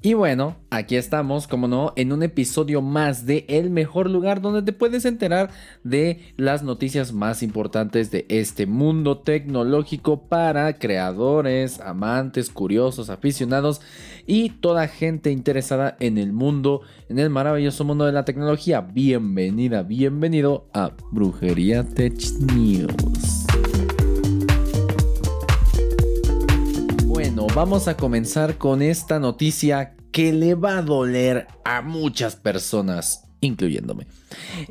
Y bueno, aquí estamos, como no, en un episodio más de El mejor lugar donde te puedes enterar de las noticias más importantes de este mundo tecnológico para creadores, amantes, curiosos, aficionados y toda gente interesada en el mundo, en el maravilloso mundo de la tecnología. Bienvenida, bienvenido a Brujería Tech News. Vamos a comenzar con esta noticia que le va a doler a muchas personas, incluyéndome.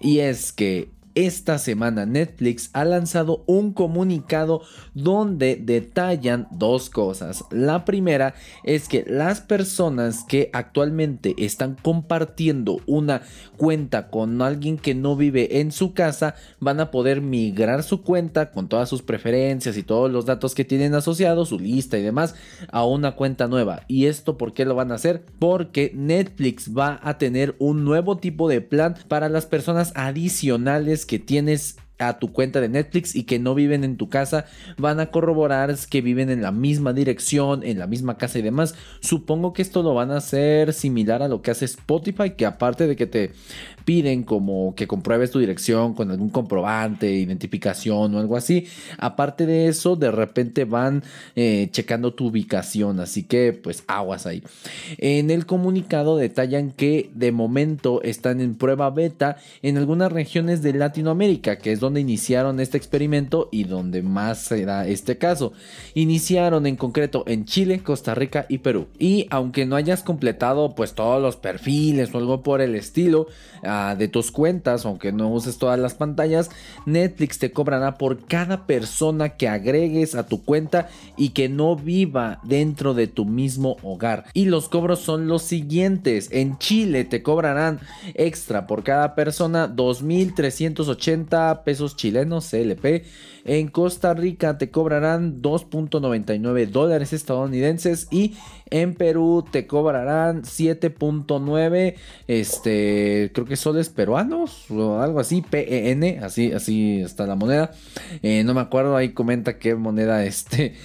Y es que esta semana Netflix ha lanzado un comunicado donde detallan dos cosas. La primera es que las personas que actualmente están compartiendo una cuenta con alguien que no vive en su casa van a poder migrar su cuenta con todas sus preferencias y todos los datos que tienen asociados, su lista y demás, a una cuenta nueva. ¿Y esto por qué lo van a hacer? Porque Netflix va a tener un nuevo tipo de plan para las personas adicionales que tienes a tu cuenta de Netflix y que no viven en tu casa van a corroborar que viven en la misma dirección, en la misma casa y demás. Supongo que esto lo van a hacer similar a lo que hace Spotify, que aparte de que te piden como que compruebes tu dirección con algún comprobante, identificación o algo así. Aparte de eso, de repente van eh, checando tu ubicación, así que pues aguas ahí. En el comunicado detallan que de momento están en prueba beta en algunas regiones de Latinoamérica, que es donde iniciaron este experimento y donde más se da este caso. Iniciaron en concreto en Chile, Costa Rica y Perú. Y aunque no hayas completado pues todos los perfiles o algo por el estilo, de tus cuentas, aunque no uses todas las pantallas, Netflix te cobrará por cada persona que agregues a tu cuenta y que no viva dentro de tu mismo hogar. Y los cobros son los siguientes. En Chile te cobrarán extra por cada persona 2.380 pesos chilenos CLP. En Costa Rica te cobrarán 2.99 dólares estadounidenses y en Perú te cobrarán 7.9, este, creo que soles peruanos o algo así, PEN, así, así está la moneda. Eh, no me acuerdo, ahí comenta qué moneda, este,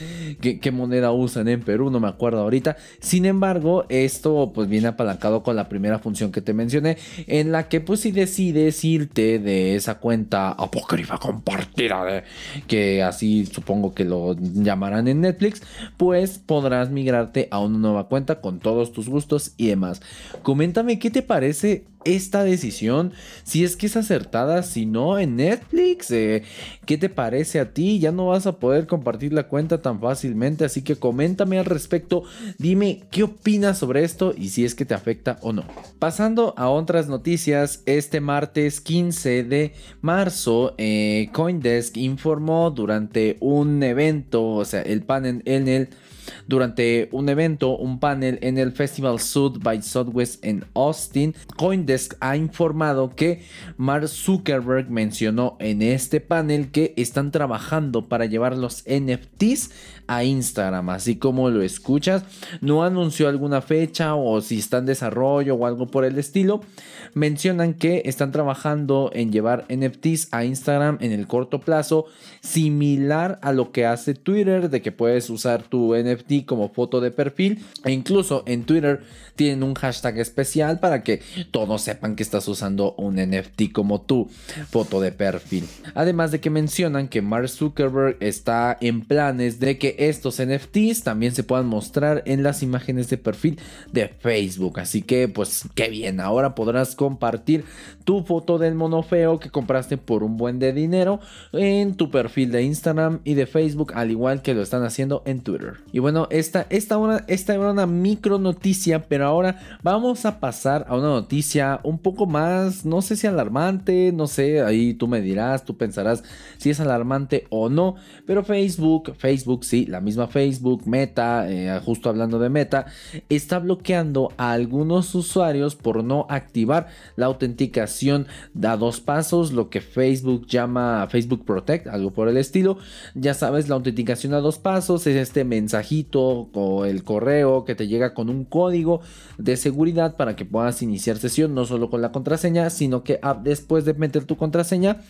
qué, moneda usan en Perú, no me acuerdo ahorita. Sin embargo, esto pues viene apalancado con la primera función que te mencioné, en la que pues si decides irte de esa cuenta apócrifa compartida, de, que así supongo que lo llamarán en Netflix, pues podrás migrarte a un nueva cuenta con todos tus gustos y demás. Coméntame qué te parece esta decisión, si es que es acertada, si no en Netflix, eh, ¿qué te parece a ti? Ya no vas a poder compartir la cuenta tan fácilmente, así que coméntame al respecto, dime qué opinas sobre esto y si es que te afecta o no. Pasando a otras noticias, este martes 15 de marzo, eh, Coindesk informó durante un evento, o sea, el panel en el durante un evento, un panel en el Festival Sud by Southwest en Austin, Coindesk ha informado que Mark Zuckerberg mencionó en este panel que están trabajando para llevar los NFTs a Instagram, así como lo escuchas. No anunció alguna fecha o si está en desarrollo o algo por el estilo. Mencionan que están trabajando en llevar NFTs a Instagram en el corto plazo, similar a lo que hace Twitter, de que puedes usar tu NFT como foto de perfil e incluso en Twitter tienen un hashtag especial para que todos sepan que estás usando un NFT como tu foto de perfil. Además de que mencionan que Mark Zuckerberg está en planes de que estos NFTs también se puedan mostrar en las imágenes de perfil de Facebook. Así que pues qué bien, ahora podrás compartir tu foto del mono feo que compraste por un buen de dinero en tu perfil de Instagram y de Facebook, al igual que lo están haciendo en Twitter. Y bueno, esta, esta, esta era una micro noticia, pero ahora vamos a pasar a una noticia un poco más, no sé si alarmante, no sé, ahí tú me dirás, tú pensarás si es alarmante o no, pero Facebook, Facebook sí, la misma Facebook, Meta, eh, justo hablando de Meta, está bloqueando a algunos usuarios por no activar la autenticación a dos pasos, lo que Facebook llama Facebook Protect, algo por el estilo. Ya sabes, la autenticación a dos pasos es este mensajito o el correo que te llega con un código de seguridad para que puedas iniciar sesión no solo con la contraseña, sino que después de meter tu contraseña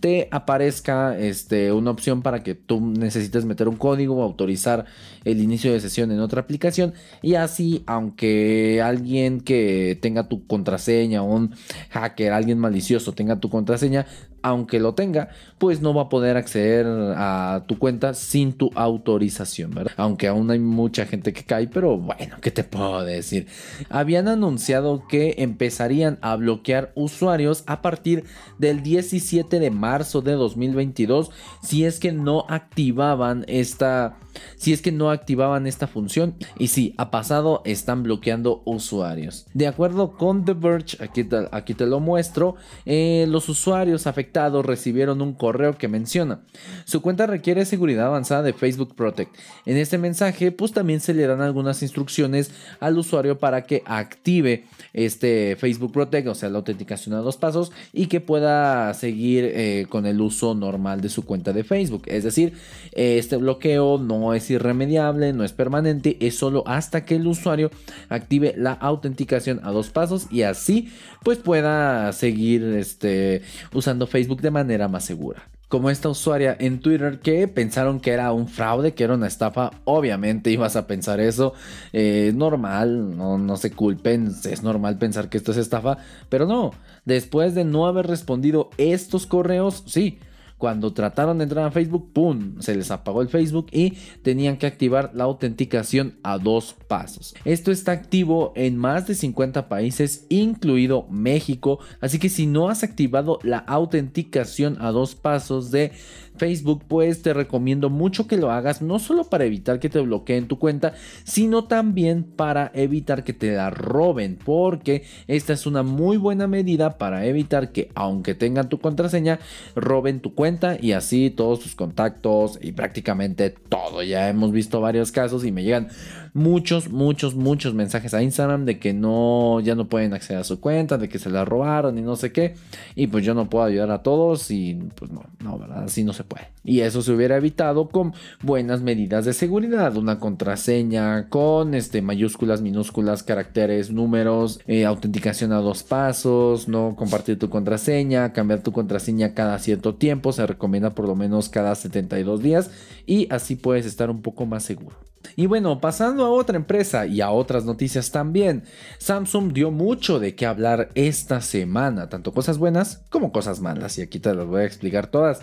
te aparezca este, una opción para que tú necesites meter un código autorizar el inicio de sesión en otra aplicación. Y así aunque alguien que tenga tu contraseña un hacker, alguien malicioso tenga tu contraseña, aunque lo tenga, pues no va a poder acceder a tu cuenta sin tu autorización, ¿verdad? Aunque aún hay mucha gente que cae, pero bueno, ¿qué te puedo decir? Habían anunciado que empezarían a bloquear usuarios a partir del 17 de marzo de 2022 si es que no activaban esta si es que no activaban esta función y si ha pasado están bloqueando usuarios. De acuerdo con The Verge, aquí te, lo muestro, eh, los usuarios afectados recibieron un correo que menciona su cuenta requiere seguridad avanzada de Facebook Protect. En este mensaje pues también se le dan algunas instrucciones al usuario para que active este Facebook Protect, o sea la autenticación a dos pasos y que pueda seguir eh, con el uso normal de su cuenta de Facebook. Es decir, este bloqueo no es irremediable, no es permanente, es solo hasta que el usuario active la autenticación a dos pasos y así pues pueda seguir este, usando Facebook de manera más segura como esta usuaria en Twitter que pensaron que era un fraude, que era una estafa. Obviamente ibas a pensar eso. Es normal, no, no se culpen, es normal pensar que esto es estafa. Pero no, después de no haber respondido estos correos, sí, cuando trataron de entrar a Facebook, ¡pum! Se les apagó el Facebook y tenían que activar la autenticación a dos pasos. Esto está activo en más de 50 países, incluido México. Así que si no has activado la autenticación a dos pasos de Facebook, pues te recomiendo mucho que lo hagas, no solo para evitar que te bloqueen tu cuenta, sino también para evitar que te la roben, porque esta es una muy buena medida para evitar que, aunque tengan tu contraseña, roben tu cuenta y así todos tus contactos y prácticamente todo. Ya hemos visto varios casos y me llegan muchos, muchos, muchos mensajes a Instagram de que no, ya no pueden acceder a su cuenta, de que se la robaron y no sé qué. Y pues yo no puedo ayudar a todos y pues no, no, ¿verdad? Así no se puede. Y eso se hubiera evitado con buenas medidas de seguridad, una contraseña con este, mayúsculas, minúsculas, caracteres, números, eh, autenticación a dos pasos, no compartir tu contraseña, cambiar tu contraseña cada cierto tiempo, se recomienda por lo menos cada 72 días y así puedes estar un poco más seguro. Y bueno, pasando a otra empresa y a otras noticias también, Samsung dio mucho de qué hablar esta semana, tanto cosas buenas como cosas malas, y aquí te las voy a explicar todas.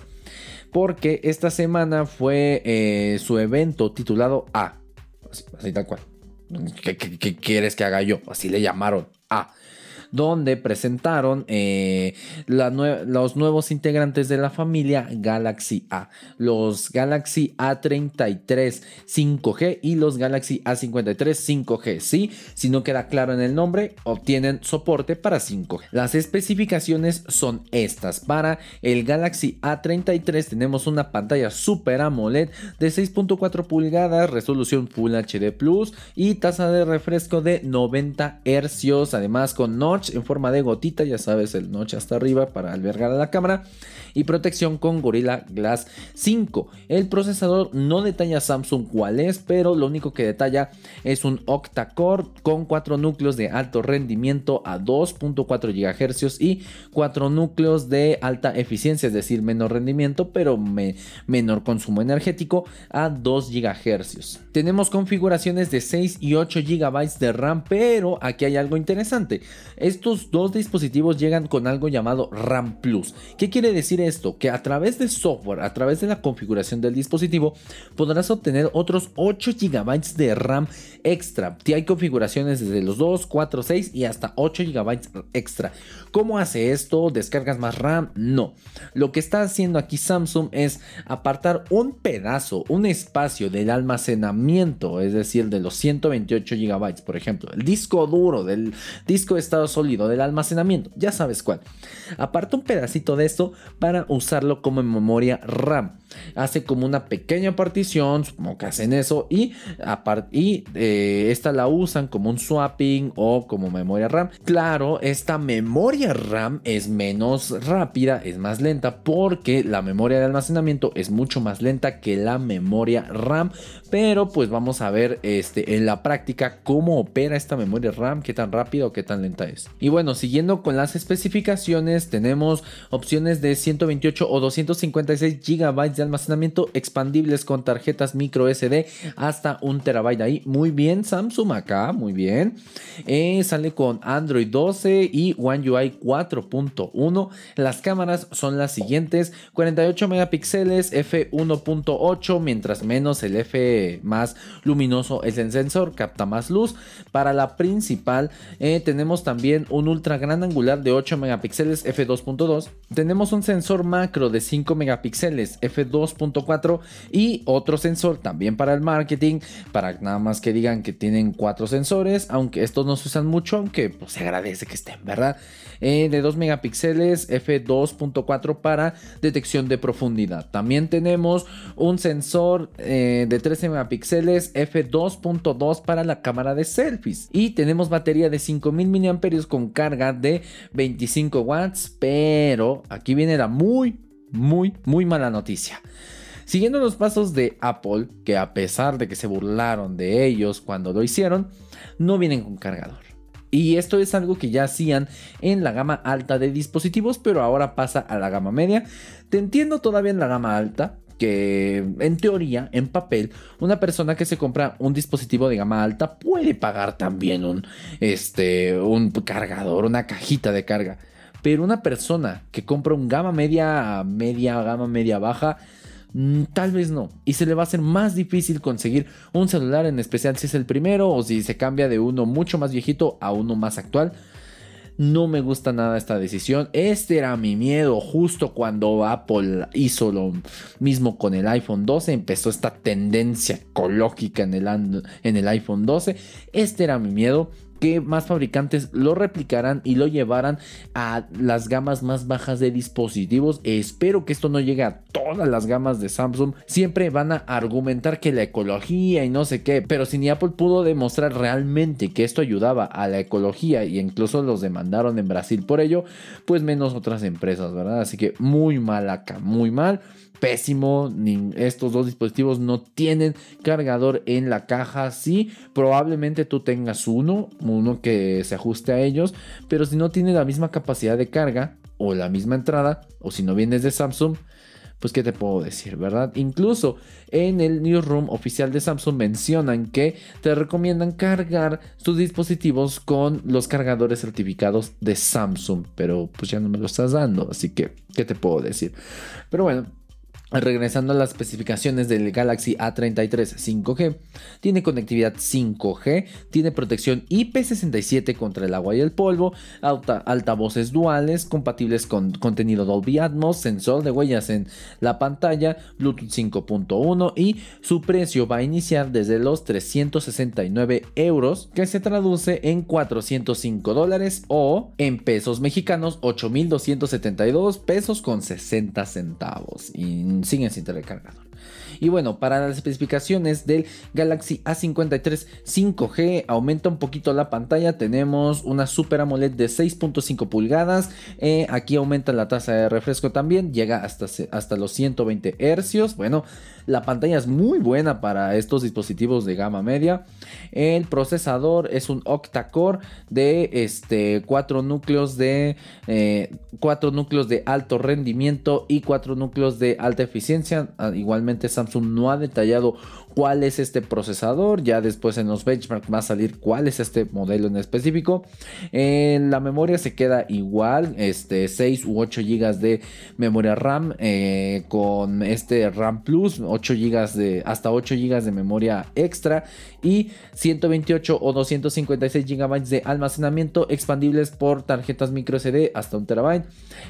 Porque esta semana fue eh, su evento titulado A, así, tal cual. ¿Qué, qué quieres que haga yo? Así le llamaron A donde presentaron eh, los nuevos integrantes de la familia Galaxy A, los Galaxy A33 5G y los Galaxy A53 5G. Sí, si no queda claro en el nombre, obtienen soporte para 5G. Las especificaciones son estas. Para el Galaxy A33 tenemos una pantalla Super AMOLED de 6.4 pulgadas, resolución Full HD Plus y tasa de refresco de 90 Hz, además con notch en forma de gotita, ya sabes, el notch hasta arriba para albergar a la cámara y protección con Gorilla Glass 5. El procesador no detalla Samsung cuál es, pero lo único que detalla es un octa-core con 4 núcleos de alto rendimiento a 2.4 GHz y 4 núcleos de alta eficiencia, es decir, menor rendimiento, pero menor consumo energético a 2 GHz. Tenemos configuraciones de 6 y 8 GB de RAM, pero aquí hay algo interesante. Estos dos dispositivos llegan con algo llamado RAM Plus. ¿Qué quiere decir esto? Que a través del software, a través de la configuración del dispositivo, podrás obtener otros 8 GB de RAM extra. Hay configuraciones desde los 2, 4, 6 y hasta 8 GB extra. ¿Cómo hace esto? ¿Descargas más RAM? No. Lo que está haciendo aquí Samsung es apartar un pedazo, un espacio del almacenamiento, es decir, de los 128 GB, por ejemplo, el disco duro del disco de estado sólido del almacenamiento, ya sabes cuál. Aparta un pedacito de esto para usarlo como memoria RAM. Hace como una pequeña partición, supongo que hacen eso, y, y eh, esta la usan como un swapping o como memoria RAM. Claro, esta memoria RAM es menos rápida, es más lenta, porque la memoria de almacenamiento es mucho más lenta que la memoria RAM, pero pues vamos a ver este, en la práctica cómo opera esta memoria RAM, qué tan rápida o qué tan lenta es. Y bueno, siguiendo con las especificaciones, tenemos opciones de 128 o 256 GB de almacenamiento expandibles con tarjetas micro SD hasta un terabyte ahí. Muy bien, Samsung acá, muy bien. Eh, sale con Android 12 y One UI 4.1. Las cámaras son las siguientes: 48 megapíxeles, f1.8, mientras menos el f más luminoso es el sensor, capta más luz. Para la principal, eh, tenemos también un ultra gran angular de 8 megapíxeles, f2.2. Tenemos un sensor macro de 5 megapíxeles, f2.4 y otro sensor también para el marketing, para nada más que digan que tienen cuatro sensores, aunque estos no se usan mucho, aunque pues, se agradece que estén, ¿verdad? Eh, de 2 megapíxeles, f2.4 para detección de profundidad. También tenemos un sensor eh, de 13 megapíxeles, f2.2 para la cámara de selfies. Y tenemos batería de 5000 mAh con carga de 25 watts, pero aquí viene la muy, muy, muy mala noticia. Siguiendo los pasos de Apple, que a pesar de que se burlaron de ellos cuando lo hicieron, no vienen con cargador. Y esto es algo que ya hacían en la gama alta de dispositivos, pero ahora pasa a la gama media. Te entiendo todavía en la gama alta, que en teoría, en papel, una persona que se compra un dispositivo de gama alta puede pagar también un, este, un cargador, una cajita de carga. Pero una persona que compra un gama media, media, gama media baja, mm, Tal vez no. Y se le va a hacer más difícil conseguir un celular, en especial si es el primero o si se cambia de uno mucho más viejito a uno más actual. No me gusta nada esta decisión. Este era mi miedo justo cuando Apple hizo lo mismo con el iPhone 12. Empezó esta tendencia ecológica en el, en el iPhone 12. Este era mi miedo que más fabricantes lo replicarán y lo llevarán a las gamas más bajas de dispositivos. Espero que esto no llegue a todas las gamas de Samsung. Siempre van a argumentar que la ecología y no sé qué, pero si ni Apple pudo demostrar realmente que esto ayudaba a la ecología y incluso los demandaron en Brasil por ello, pues menos otras empresas, ¿verdad? Así que muy mal acá, muy mal pésimo. estos dos dispositivos no tienen cargador en la caja. Sí, probablemente tú tengas uno, uno que se ajuste a ellos, pero si no tiene la misma capacidad de carga o la misma entrada, o si no vienes de Samsung, pues qué te puedo decir, ¿verdad? Incluso en el newsroom oficial de Samsung mencionan que te recomiendan cargar tus dispositivos con los cargadores certificados de Samsung, pero pues ya no me lo estás dando, así que qué te puedo decir. Pero bueno, Regresando a las especificaciones del Galaxy A33 5G, tiene conectividad 5G, tiene protección IP67 contra el agua y el polvo, altavoces duales compatibles con contenido Dolby Atmos, sensor de huellas en la pantalla, Bluetooth 5.1 y su precio va a iniciar desde los 369 euros, que se traduce en 405 dólares o en pesos mexicanos 8.272 pesos con 60 centavos. Y siguen sin tener cargador. Y bueno, para las especificaciones del Galaxy A53 5G aumenta un poquito la pantalla. Tenemos una Super AMOLED de 6.5 pulgadas. Eh, aquí aumenta la tasa de refresco también. Llega hasta, hasta los 120 Hz. Bueno, la pantalla es muy buena para estos dispositivos de gama media. El procesador es un octa-core de este, 4 núcleos de eh, núcleos de alto rendimiento y 4 núcleos de alta eficiencia. Ah, igualmente Samsung no ha detallado cuál es este procesador. Ya después en los benchmarks va a salir cuál es este modelo en específico. En la memoria se queda igual, este 6 u 8 GB de memoria RAM eh, con este RAM Plus, 8 GB de hasta 8 GB de memoria extra y 128 o 256 GB de almacenamiento expandibles por tarjetas micro SD hasta un terabyte.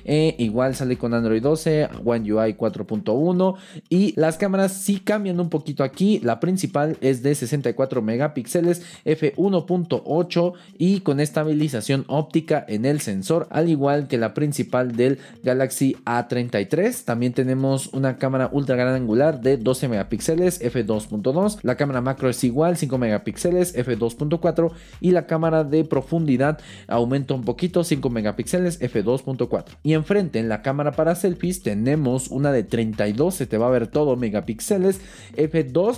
Eh, igual sale con Android 12, One UI 4.1 y las cámaras sí cambian un poquito aquí la principal es de 64 megapíxeles f1.8 y con estabilización óptica en el sensor, al igual que la principal del Galaxy A33. También tenemos una cámara ultra gran angular de 12 megapíxeles f2.2. La cámara macro es igual, 5 megapíxeles f2.4 y la cámara de profundidad aumenta un poquito, 5 megapíxeles f2.4. Y enfrente en la cámara para selfies tenemos una de 32, se te va a ver todo megapíxeles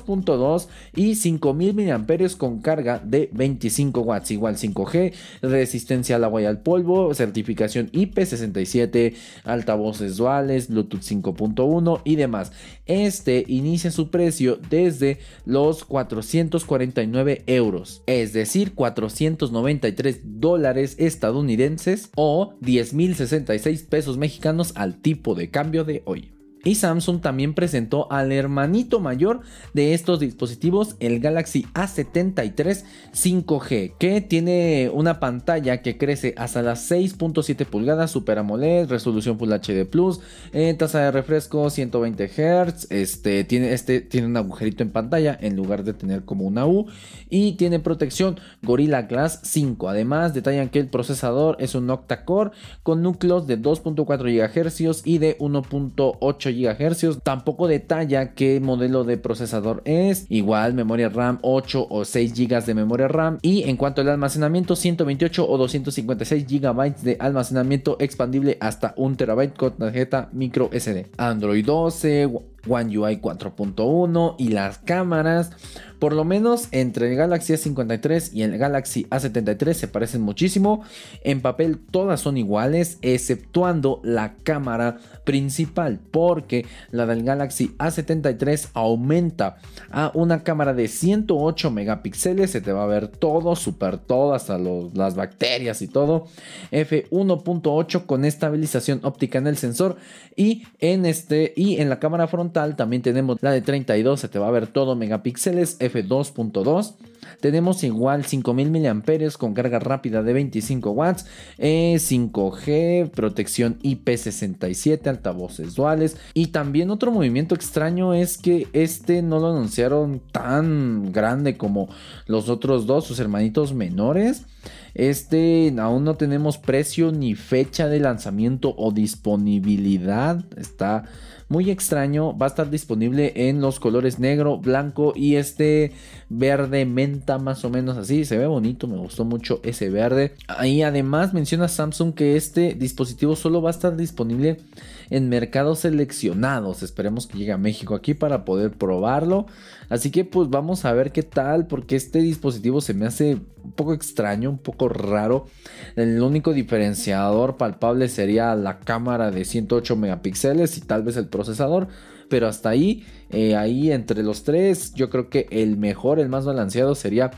f2.2 y 5000 mAh con carga de 25 watts, igual 5G, resistencia al agua y al polvo, certificación IP67, altavoces duales, Bluetooth 5.1 y demás. Este inicia su precio desde los 449 euros, es decir, 493 dólares estadounidenses o 10.066 pesos mexicanos al tipo de cambio de hoy. Y Samsung también presentó al hermanito mayor de estos dispositivos, el Galaxy A73 5G, que tiene una pantalla que crece hasta las 6.7 pulgadas, Super AMOLED, resolución Full HD Plus, eh, tasa de refresco 120 Hz, este tiene, este tiene un agujerito en pantalla en lugar de tener como una U y tiene protección Gorilla Glass 5. Además, detallan que el procesador es un octa-core con núcleos de 2.4 GHz y de 1.8 GHz. Tampoco detalla qué modelo de procesador es. Igual memoria RAM 8 o 6 GB de memoria RAM. Y en cuanto al almacenamiento, 128 o 256 GB de almacenamiento expandible hasta 1 TB con tarjeta micro SD. Android 12, One UI 4.1 y las cámaras por lo menos entre el Galaxy A53 y el Galaxy A73 se parecen muchísimo. En papel todas son iguales, exceptuando la cámara principal, porque la del Galaxy A73 aumenta a una cámara de 108 megapíxeles. Se te va a ver todo, super todo, hasta las bacterias y todo. F1.8 con estabilización óptica en el sensor. Y en, este, y en la cámara frontal también tenemos la de 32, se te va a ver todo megapíxeles. F2.2. Tenemos igual 5000 mAh con carga rápida de 25 watts, 5G, eh, protección IP67, altavoces duales. Y también otro movimiento extraño es que este no lo anunciaron tan grande como los otros dos, sus hermanitos menores. Este aún no tenemos precio ni fecha de lanzamiento o disponibilidad. Está muy extraño. Va a estar disponible en los colores negro, blanco y este verde más o menos así. Se ve bonito, me gustó mucho ese verde. Ahí además menciona Samsung que este dispositivo solo va a estar disponible en mercados seleccionados. Esperemos que llegue a México aquí para poder probarlo. Así que pues vamos a ver qué tal porque este dispositivo se me hace un poco extraño, un poco raro. El único diferenciador palpable sería la cámara de 108 megapíxeles y tal vez el procesador. Pero hasta ahí, eh, ahí entre los tres, yo creo que el mejor, el más balanceado sería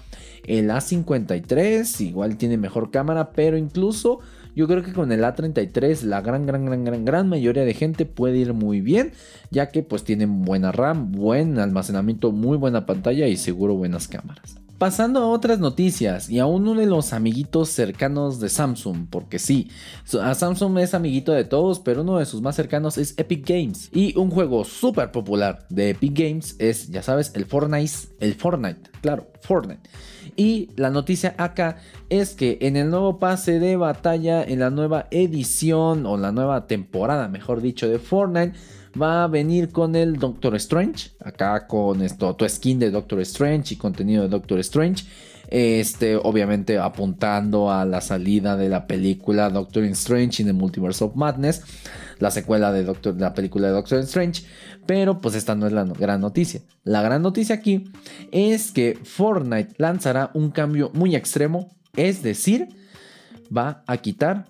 el A53. Igual tiene mejor cámara, pero incluso yo creo que con el A33 la gran, gran, gran, gran, gran mayoría de gente puede ir muy bien, ya que pues tiene buena RAM, buen almacenamiento, muy buena pantalla y seguro buenas cámaras. Pasando a otras noticias y a uno de los amiguitos cercanos de Samsung, porque sí, a Samsung es amiguito de todos, pero uno de sus más cercanos es Epic Games. Y un juego súper popular de Epic Games es, ya sabes, el Fortnite, el Fortnite, claro, Fortnite. Y la noticia acá es que en el nuevo pase de batalla, en la nueva edición o la nueva temporada, mejor dicho, de Fortnite, va a venir con el Doctor Strange. Acá con esto, tu skin de Doctor Strange y contenido de Doctor Strange. Este, obviamente apuntando a la salida de la película Doctor Strange in the Multiverse of Madness, la secuela de, Doctor, la película de Doctor Strange. Pero pues esta no es la gran noticia. La gran noticia aquí es que Fortnite lanzará un cambio muy extremo, es decir, va a quitar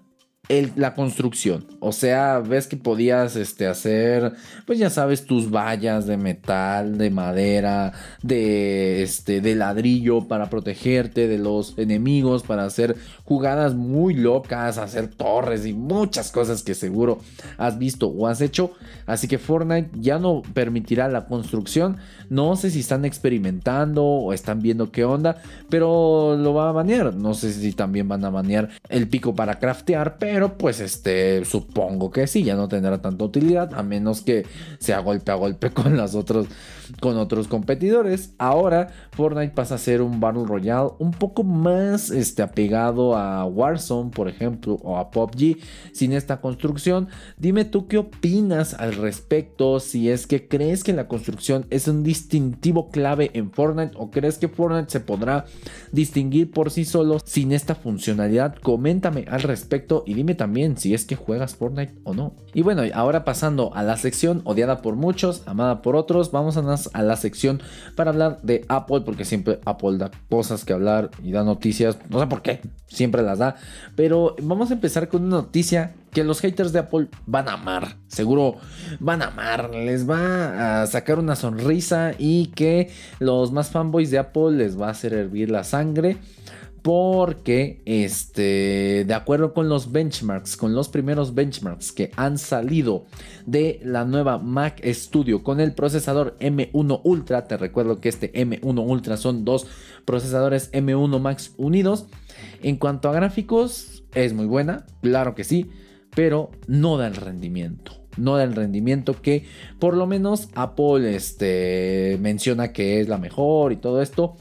la construcción. O sea, ves que podías este, hacer, pues ya sabes, tus vallas de metal, de madera, de, este, de ladrillo para protegerte de los enemigos, para hacer jugadas muy locas, hacer torres y muchas cosas que seguro has visto o has hecho. Así que Fortnite ya no permitirá la construcción. No sé si están experimentando o están viendo qué onda, pero lo va a banear. No sé si también van a banear el pico para craftear, pero pues este, supongo que sí, ya no tendrá tanta utilidad, a menos que sea golpe a golpe con las otros, con otros competidores. Ahora Fortnite pasa a ser un Battle Royale un poco más este, apegado a Warzone, por ejemplo, o a PUBG, sin esta construcción. Dime tú qué opinas al respecto, si es que crees que la construcción es un distintivo clave en Fortnite o crees que Fortnite se podrá distinguir por sí solo sin esta funcionalidad. Coméntame al respecto y dime también si es que juegas Fortnite o no. Y bueno, ahora pasando a la sección odiada por muchos, amada por otros, vamos a, a la sección para hablar de Apple, porque siempre Apple da cosas que hablar y da noticias, no sé por qué, siempre las da, pero vamos a empezar con una noticia que los haters de Apple van a amar. Seguro van a amar. Les va a sacar una sonrisa y que los más fanboys de Apple les va a hacer hervir la sangre porque este, de acuerdo con los benchmarks, con los primeros benchmarks que han salido de la nueva Mac Studio con el procesador M1 Ultra, te recuerdo que este M1 Ultra son dos procesadores M1 Max unidos. En cuanto a gráficos, es muy buena, claro que sí, pero no da el rendimiento no da el rendimiento que por lo menos Apple este, menciona que es la mejor y todo esto.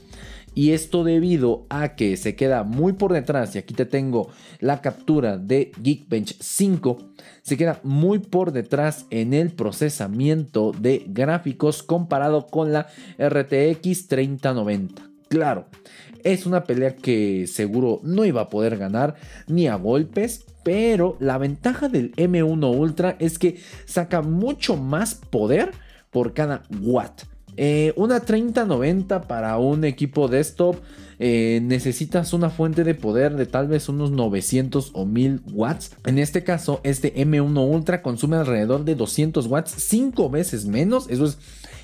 Y esto debido a que se queda muy por detrás, y aquí te tengo la captura de Geekbench 5, se queda muy por detrás en el procesamiento de gráficos comparado con la RTX 3090. Claro, es una pelea que seguro no iba a poder ganar ni a golpes, pero la ventaja del M1 Ultra es que saca mucho más poder por cada watt. Eh, una 3090 para un equipo desktop eh, necesitas una fuente de poder de tal vez unos 900 o 1000 watts. En este caso, este M1 Ultra consume alrededor de 200 watts, 5 veces menos. Eso es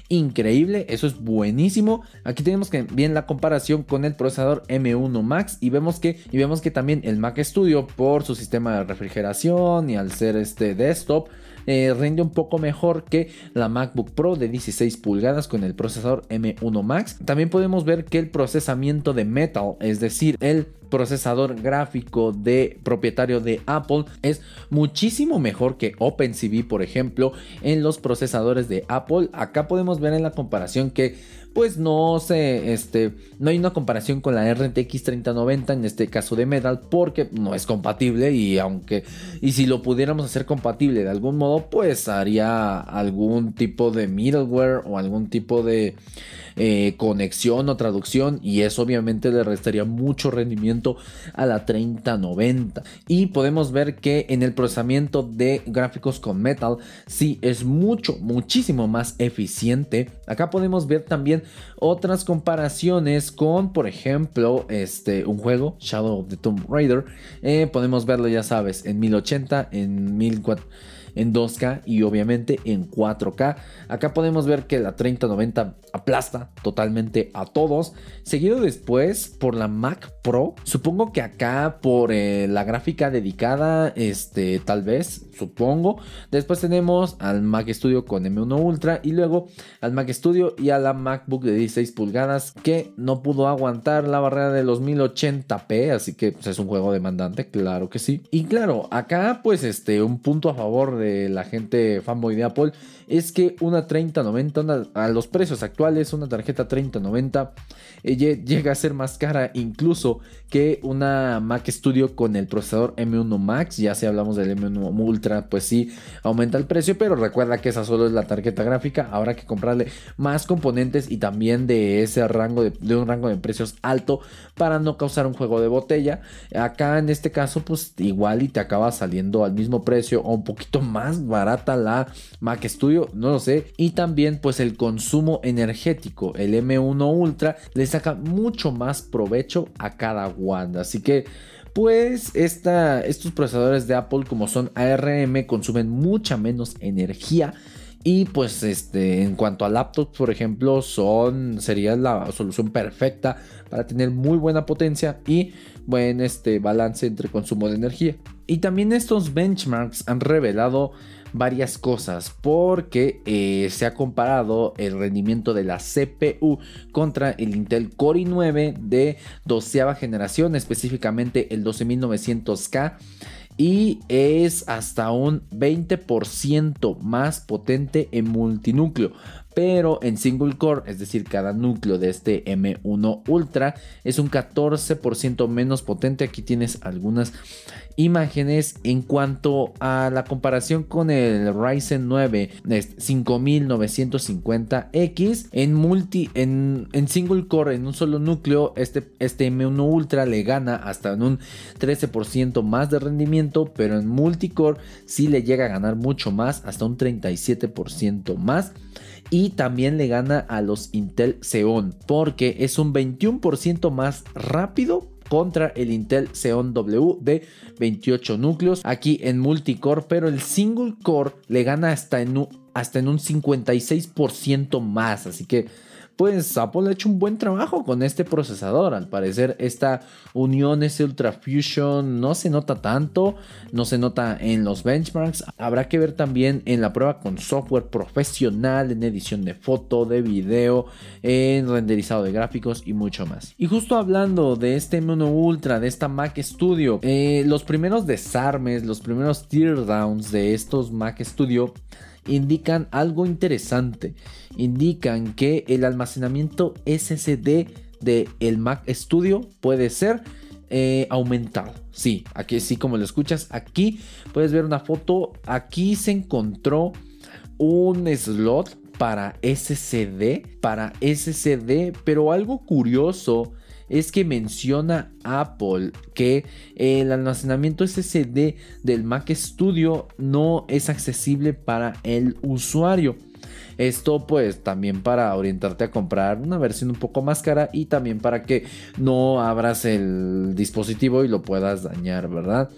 increíble, eso es buenísimo. Aquí tenemos que bien la comparación con el procesador M1 Max y vemos que y vemos que también el Mac Studio por su sistema de refrigeración y al ser este desktop eh, rinde un poco mejor que la MacBook Pro de 16 pulgadas con el procesador M1 Max. También podemos ver que el procesamiento de Metal, es decir, el procesador gráfico de propietario de Apple es muchísimo mejor que OpenCV, por ejemplo, en los procesadores de Apple. Acá podemos ver en la comparación que pues no sé, este, no hay una comparación con la RTX 3090 en este caso de Metal porque no es compatible y aunque y si lo pudiéramos hacer compatible de algún modo, pues haría algún tipo de middleware o algún tipo de eh, conexión o traducción y eso obviamente le restaría mucho rendimiento a la 3090 y podemos ver que en el procesamiento de gráficos con metal sí es mucho muchísimo más eficiente. Acá podemos ver también otras comparaciones con por ejemplo este un juego Shadow of the Tomb Raider. Eh, podemos verlo ya sabes en 1080 en 1400 en 2K y obviamente en 4K. Acá podemos ver que la 3090 aplasta totalmente a todos. Seguido después por la Mac Pro. Supongo que acá por eh, la gráfica dedicada, este, tal vez, supongo. Después tenemos al Mac Studio con M1 Ultra y luego al Mac Studio y a la MacBook de 16 pulgadas que no pudo aguantar la barrera de los 1080p, así que pues, es un juego demandante, claro que sí. Y claro, acá pues este un punto a favor de la gente fanboy de Apple es que una 3090 a los precios actuales, una tarjeta 3090 eh, llega a ser más cara incluso que una Mac Studio con el procesador M1 Max. Ya si hablamos del M1 Ultra, pues sí aumenta el precio, pero recuerda que esa solo es la tarjeta gráfica. Habrá que comprarle más componentes y también de ese rango de, de un rango de precios alto para no causar un juego de botella. Acá en este caso, pues igual y te acaba saliendo al mismo precio o un poquito más barata la Mac Studio, no lo sé. Y también pues el consumo energético, el M1 Ultra le saca mucho más provecho a cada Wanda. Así que pues estos procesadores de Apple como son ARM consumen mucha menos energía y pues este en cuanto a laptops por ejemplo son sería la solución perfecta para tener muy buena potencia y buen este balance entre consumo de energía y también estos benchmarks han revelado varias cosas porque eh, se ha comparado el rendimiento de la CPU contra el Intel Core i9 de doceava generación, específicamente el 12900K. y es hasta un 20% más potente en multinúcleo pero en single core, es decir, cada núcleo de este M1 Ultra es un 14% menos potente. Aquí tienes algunas imágenes en cuanto a la comparación con el Ryzen 9 5950X en multi en, single core en un solo núcleo este, este M1 Ultra le gana hasta en un 13% más de rendimiento pero en multicore sí le llega a ganar mucho más hasta un 37% más y también le gana a los Intel Xeon porque es un 21% más rápido contra el Intel Xeon W de 28 núcleos aquí en multicore, pero el single core le gana hasta en un, hasta en un 56% más, así que pues Apple ha hecho un buen trabajo con este procesador. Al parecer esta unión, ese Ultra Fusion no se nota tanto, no se nota en los benchmarks. Habrá que ver también en la prueba con software profesional, en edición de foto, de video, en renderizado de gráficos y mucho más. Y justo hablando de este M1 Ultra, de esta Mac Studio, eh, los primeros desarmes, los primeros teardowns de estos Mac Studio indican algo interesante. Indican que el almacenamiento SSD del el Mac Studio puede ser eh, aumentado. Sí, aquí sí como lo escuchas, aquí puedes ver una foto. Aquí se encontró un slot para SSD, para SSD, pero algo curioso es que menciona Apple que el almacenamiento SSD del Mac Studio no es accesible para el usuario. Esto pues también para orientarte a comprar una versión un poco más cara y también para que no abras el dispositivo y lo puedas dañar, ¿verdad?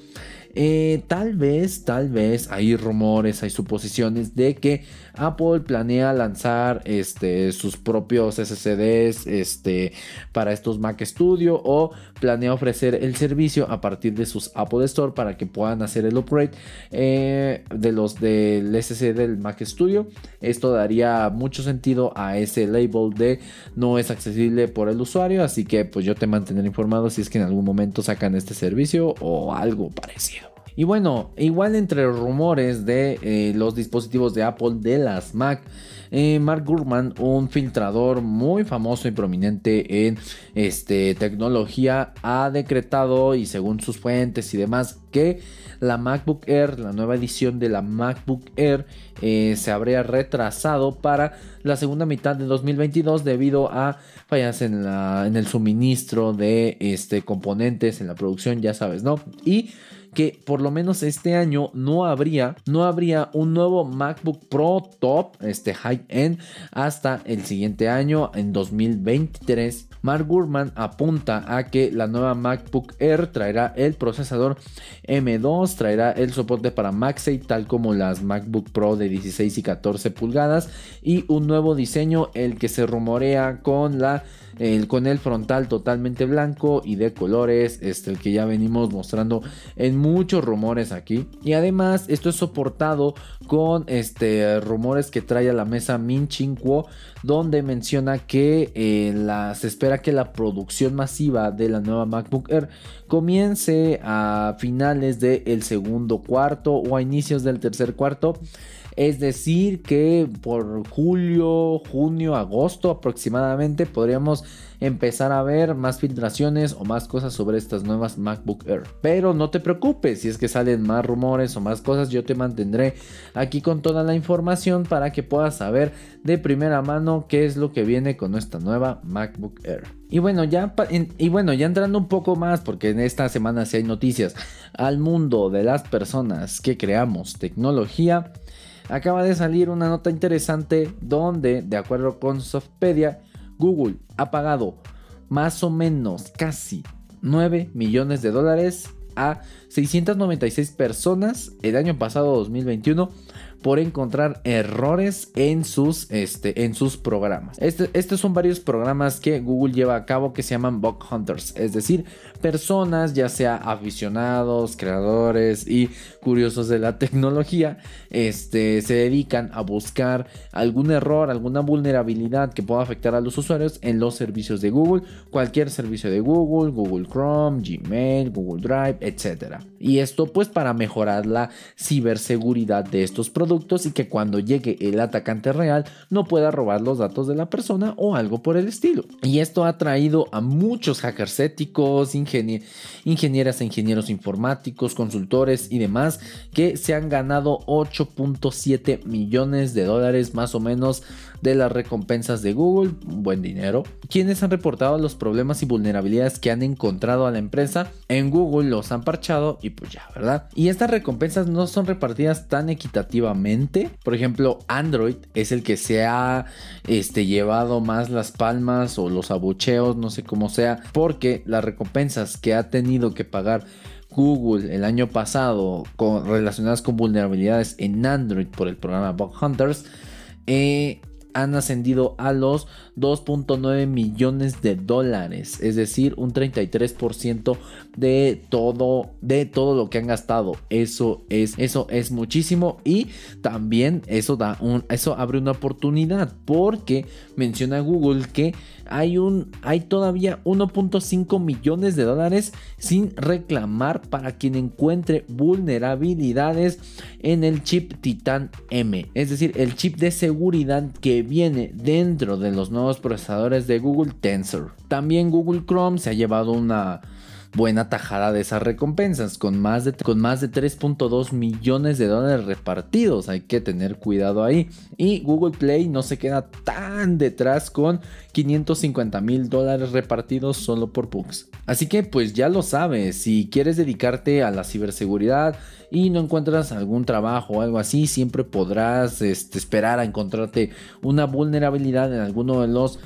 Eh, tal vez, tal vez hay rumores, hay suposiciones de que Apple planea lanzar este, sus propios SSDs este, para estos Mac Studio o planea ofrecer el servicio a partir de sus Apple Store para que puedan hacer el upgrade eh, de los del SSD del Mac Studio. Esto daría mucho sentido a ese label de no es accesible por el usuario, así que pues yo te mantendré informado si es que en algún momento sacan este servicio o algo parecido. Y bueno, igual entre rumores de eh, los dispositivos de Apple, de las Mac, eh, Mark Gurman, un filtrador muy famoso y prominente en este, tecnología, ha decretado y según sus fuentes y demás que la MacBook Air, la nueva edición de la MacBook Air, eh, se habría retrasado para la segunda mitad de 2022 debido a fallas en, la, en el suministro de este, componentes en la producción, ya sabes, ¿no? Y que por lo menos este año no habría, no habría un nuevo MacBook Pro top, este high end, hasta el siguiente año, en 2023. Mark Gurman apunta a que la nueva MacBook Air traerá el procesador M2, traerá el soporte para MagSafe, tal como las MacBook Pro de 16 y 14 pulgadas, y un nuevo diseño, el que se rumorea con la con el frontal totalmente blanco y de colores, este, el que ya venimos mostrando en muchos rumores aquí. Y además esto es soportado con este, rumores que trae a la mesa Min Ching Kuo, donde menciona que eh, se espera que la producción masiva de la nueva MacBook Air comience a finales del segundo cuarto o a inicios del tercer cuarto. Es decir, que por julio, junio, agosto aproximadamente podríamos empezar a ver más filtraciones o más cosas sobre estas nuevas MacBook Air. Pero no te preocupes, si es que salen más rumores o más cosas, yo te mantendré aquí con toda la información para que puedas saber de primera mano qué es lo que viene con esta nueva MacBook Air. Y bueno, ya, y bueno, ya entrando un poco más, porque en esta semana sí hay noticias al mundo de las personas que creamos tecnología acaba de salir una nota interesante donde, de acuerdo con Softpedia, Google ha pagado más o menos casi 9 millones de dólares a 696 personas el año pasado 2021 por encontrar errores en sus, este, en sus programas. Este, estos son varios programas que Google lleva a cabo que se llaman bug hunters, es decir, personas, ya sea aficionados, creadores y curiosos de la tecnología, este, se dedican a buscar algún error, alguna vulnerabilidad que pueda afectar a los usuarios en los servicios de Google, cualquier servicio de Google, Google Chrome, Gmail, Google Drive, etc. Y esto pues para mejorar la ciberseguridad de estos productos y que cuando llegue el atacante real no pueda robar los datos de la persona o algo por el estilo. Y esto ha traído a muchos hackers éticos, ingenieras e ingenieros informáticos, consultores y demás que se han ganado 8.7 millones de dólares más o menos de las recompensas de Google, buen dinero, quienes han reportado los problemas y vulnerabilidades que han encontrado a la empresa en Google, los han parchado y pues ya, ¿verdad? Y estas recompensas no son repartidas tan equitativamente. Por ejemplo, Android es el que se ha este, llevado más las palmas o los abucheos, no sé cómo sea, porque las recompensas que ha tenido que pagar Google el año pasado con, relacionadas con vulnerabilidades en Android por el programa Bug Hunters eh, han ascendido a los 2.9 millones de dólares, es decir, un 33% de todo de todo lo que han gastado. Eso es eso es muchísimo y también eso da un eso abre una oportunidad porque menciona Google que hay un hay todavía 1.5 millones de dólares sin reclamar para quien encuentre vulnerabilidades en el chip Titan M, es decir, el chip de seguridad que viene dentro de los nuevos procesadores de Google Tensor. También Google Chrome se ha llevado una buena tajada de esas recompensas, con más de, con más de 3.2 millones de dólares repartidos. Hay que tener cuidado ahí. Y Google Play no se queda tan detrás con 550 mil dólares repartidos solo por bugs. Así que pues ya lo sabes, si quieres dedicarte a la ciberseguridad y no encuentras algún trabajo o algo así, siempre podrás este, esperar a encontrarte una vulnerabilidad en alguno de los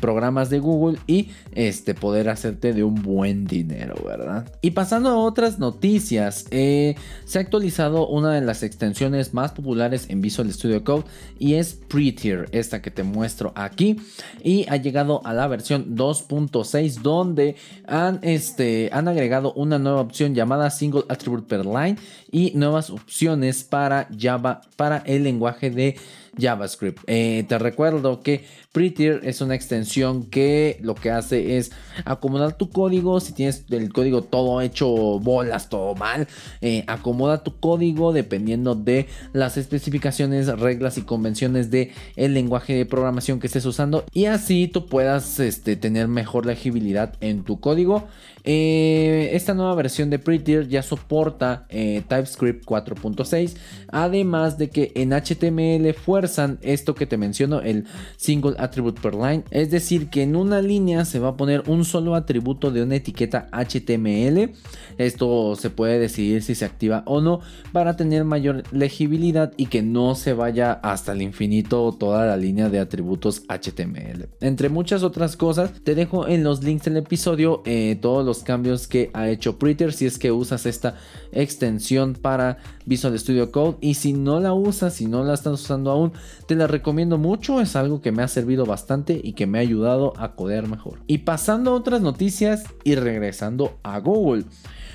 programas de Google y este, poder hacerte de un buen dinero, ¿verdad? Y pasando a otras noticias, eh, se ha actualizado una de las extensiones más populares en Visual Studio Code y es Prettier, esta que te muestro aquí, y ha llegado a la versión 2.6 donde han, este, han agregado una nueva opción llamada Single Attribute Per Line y nuevas opciones para Java, para el lenguaje de JavaScript. Eh, te recuerdo que Prettier es una extensión que lo que hace es acomodar tu código. Si tienes el código todo hecho bolas, todo mal, eh, acomoda tu código dependiendo de las especificaciones, reglas y convenciones de el lenguaje de programación que estés usando y así tú puedas este, tener mejor legibilidad en tu código. Eh, esta nueva versión de Prettier ya soporta TypeScript 4.6, además de que en HTML fuerzan esto que te menciono, el single attribute per line. Es decir, que en una línea se va a poner un solo atributo de una etiqueta HTML. Esto se puede decidir si se activa o no para tener mayor legibilidad y que no se vaya hasta el infinito toda la línea de atributos HTML. Entre muchas otras cosas, te dejo en los links del episodio eh, todos los cambios que ha hecho Prettier si es que usas esta extensión para Visual Studio Code y si no la usas, si no la estás usando aún, te la recomiendo mucho, es algo que me ha servido bastante y que me ha ayudado a codear mejor. Y pasando a otras noticias y regresando a Google.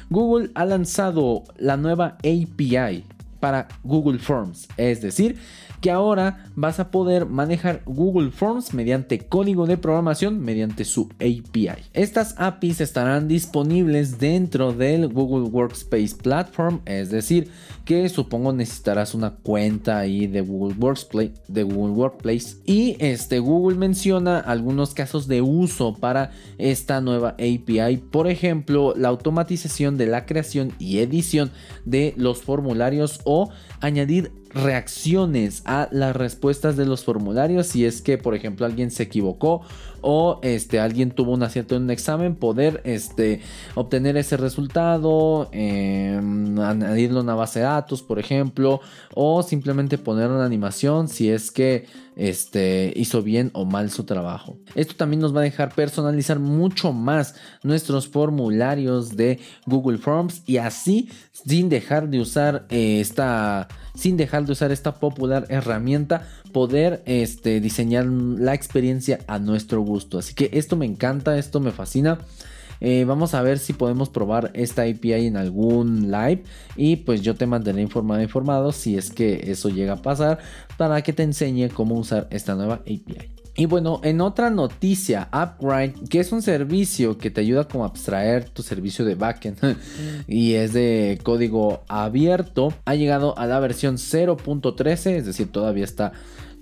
Google ha lanzado la nueva API para Google Forms, es decir, que ahora vas a poder manejar Google Forms mediante código de programación mediante su API. Estas APIs estarán disponibles dentro del Google Workspace Platform, es decir, que supongo necesitarás una cuenta ahí de Google Workspace, de Google Workplace. Y este Google menciona algunos casos de uso para esta nueva API, por ejemplo, la automatización de la creación y edición de los formularios o añadir reacciones a las respuestas de los formularios si es que por ejemplo alguien se equivocó o este, alguien tuvo un acierto en un examen, poder este, obtener ese resultado, em, añadirlo a una base de datos, por ejemplo, o simplemente poner una animación si es que este, hizo bien o mal su trabajo. Esto también nos va a dejar personalizar mucho más nuestros formularios de Google Forms y así sin dejar de usar eh, esta sin dejar al usar esta popular herramienta poder este, diseñar la experiencia a nuestro gusto. Así que esto me encanta, esto me fascina. Eh, vamos a ver si podemos probar esta API en algún live y pues yo te mantendré informado informado si es que eso llega a pasar para que te enseñe cómo usar esta nueva API. Y bueno, en otra noticia, Upgrade, que es un servicio que te ayuda como a abstraer tu servicio de backend y es de código abierto, ha llegado a la versión 0.13, es decir, todavía está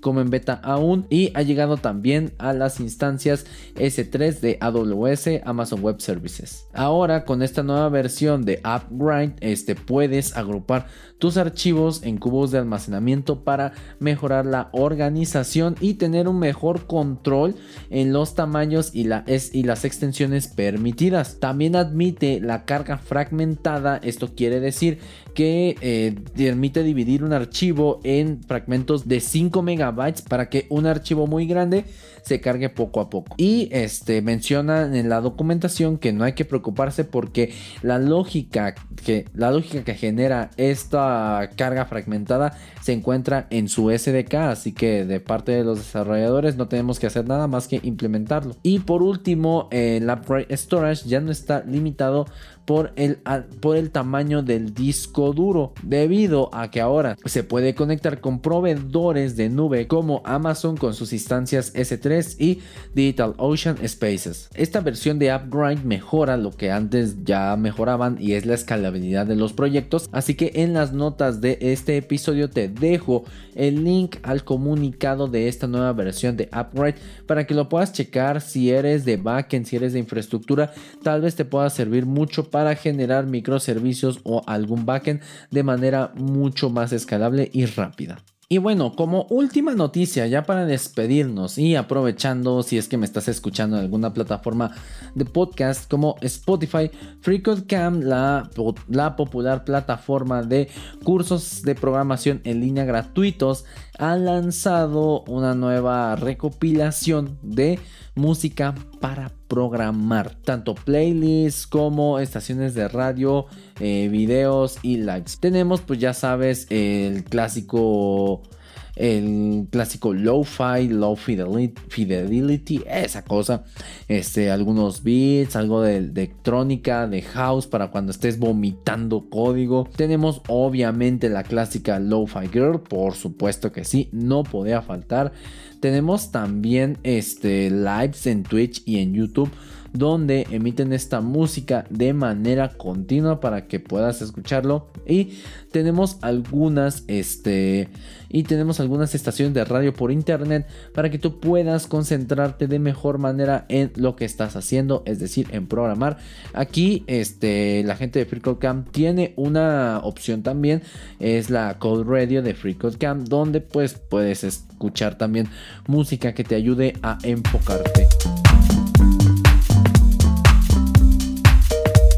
como en beta aún y ha llegado también a las instancias S3 de AWS Amazon Web Services. Ahora con esta nueva versión de Upgrade este, puedes agrupar tus archivos en cubos de almacenamiento para mejorar la organización y tener un mejor control en los tamaños y, y las extensiones permitidas. También admite la carga fragmentada, esto quiere decir que eh, permite dividir un archivo en fragmentos de 5 megabytes para que un archivo muy grande se cargue poco a poco. Y este menciona en la documentación que no hay que preocuparse porque la lógica que la lógica que genera esta carga fragmentada se encuentra en su SDK, así que de parte de los desarrolladores no tenemos que hacer nada más que implementarlo. Y por último, el Upgrade Storage ya no está limitado por el, por el tamaño del disco duro, debido a que ahora se puede conectar con proveedores de nube como Amazon con sus instancias S3 y Digital Ocean Spaces. Esta versión de Upgrade mejora lo que antes ya mejoraban y es la escalabilidad de los proyectos, así que en las notas de este episodio te dejo el link al comunicado de esta nueva versión de Upgrade para que lo puedas checar si eres de backend, si eres de infraestructura, tal vez te pueda servir mucho para generar microservicios o algún backend de manera mucho más escalable y rápida. Y bueno, como última noticia, ya para despedirnos y aprovechando si es que me estás escuchando en alguna plataforma de podcast como Spotify, FreeCodeCamp, la, la popular plataforma de cursos de programación en línea gratuitos, ha lanzado una nueva recopilación de música para programar, tanto playlists como estaciones de radio, eh, videos y lives. Tenemos pues ya sabes el clásico el clásico low-fi, low fidelity, esa cosa, este, algunos beats, algo de, electrónica, de house para cuando estés vomitando código. Tenemos obviamente la clásica low-fi girl, por supuesto que sí, no podía faltar. Tenemos también este, lives en Twitch y en YouTube donde emiten esta música de manera continua para que puedas escucharlo y tenemos algunas este y tenemos algunas estaciones de radio por internet para que tú puedas concentrarte de mejor manera en lo que estás haciendo, es decir, en programar. Aquí este la gente de FreeCodeCamp tiene una opción también, es la Code Radio de FreeCodeCamp donde pues puedes escuchar también música que te ayude a enfocarte.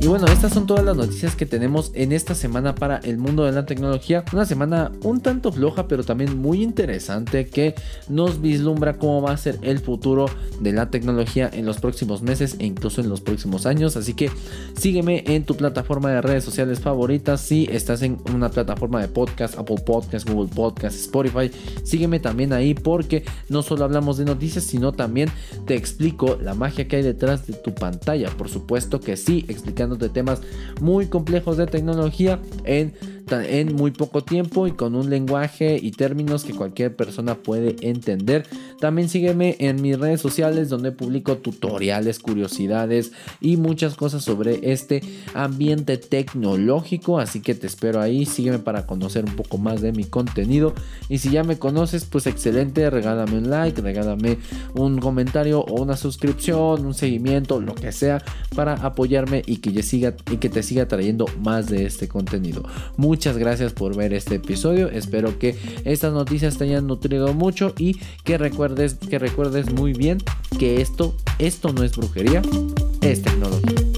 Y bueno, estas son todas las noticias que tenemos en esta semana para el mundo de la tecnología. Una semana un tanto floja, pero también muy interesante que nos vislumbra cómo va a ser el futuro de la tecnología en los próximos meses e incluso en los próximos años. Así que sígueme en tu plataforma de redes sociales favoritas. Si estás en una plataforma de podcast, Apple Podcast, Google Podcast, Spotify, sígueme también ahí porque no solo hablamos de noticias, sino también te explico la magia que hay detrás de tu pantalla. Por supuesto que sí, explicando de temas muy complejos de tecnología en, en muy poco tiempo y con un lenguaje y términos que cualquier persona puede entender. También sígueme en mis redes sociales donde publico tutoriales, curiosidades y muchas cosas sobre este ambiente tecnológico. Así que te espero ahí, sígueme para conocer un poco más de mi contenido. Y si ya me conoces, pues excelente, regálame un like, regálame un comentario o una suscripción, un seguimiento, lo que sea, para apoyarme y que ya siga y que te siga trayendo más de este contenido. Muchas gracias por ver este episodio. Espero que estas noticias te hayan nutrido mucho y que recuerdes que recuerdes muy bien que esto esto no es brujería, es tecnología.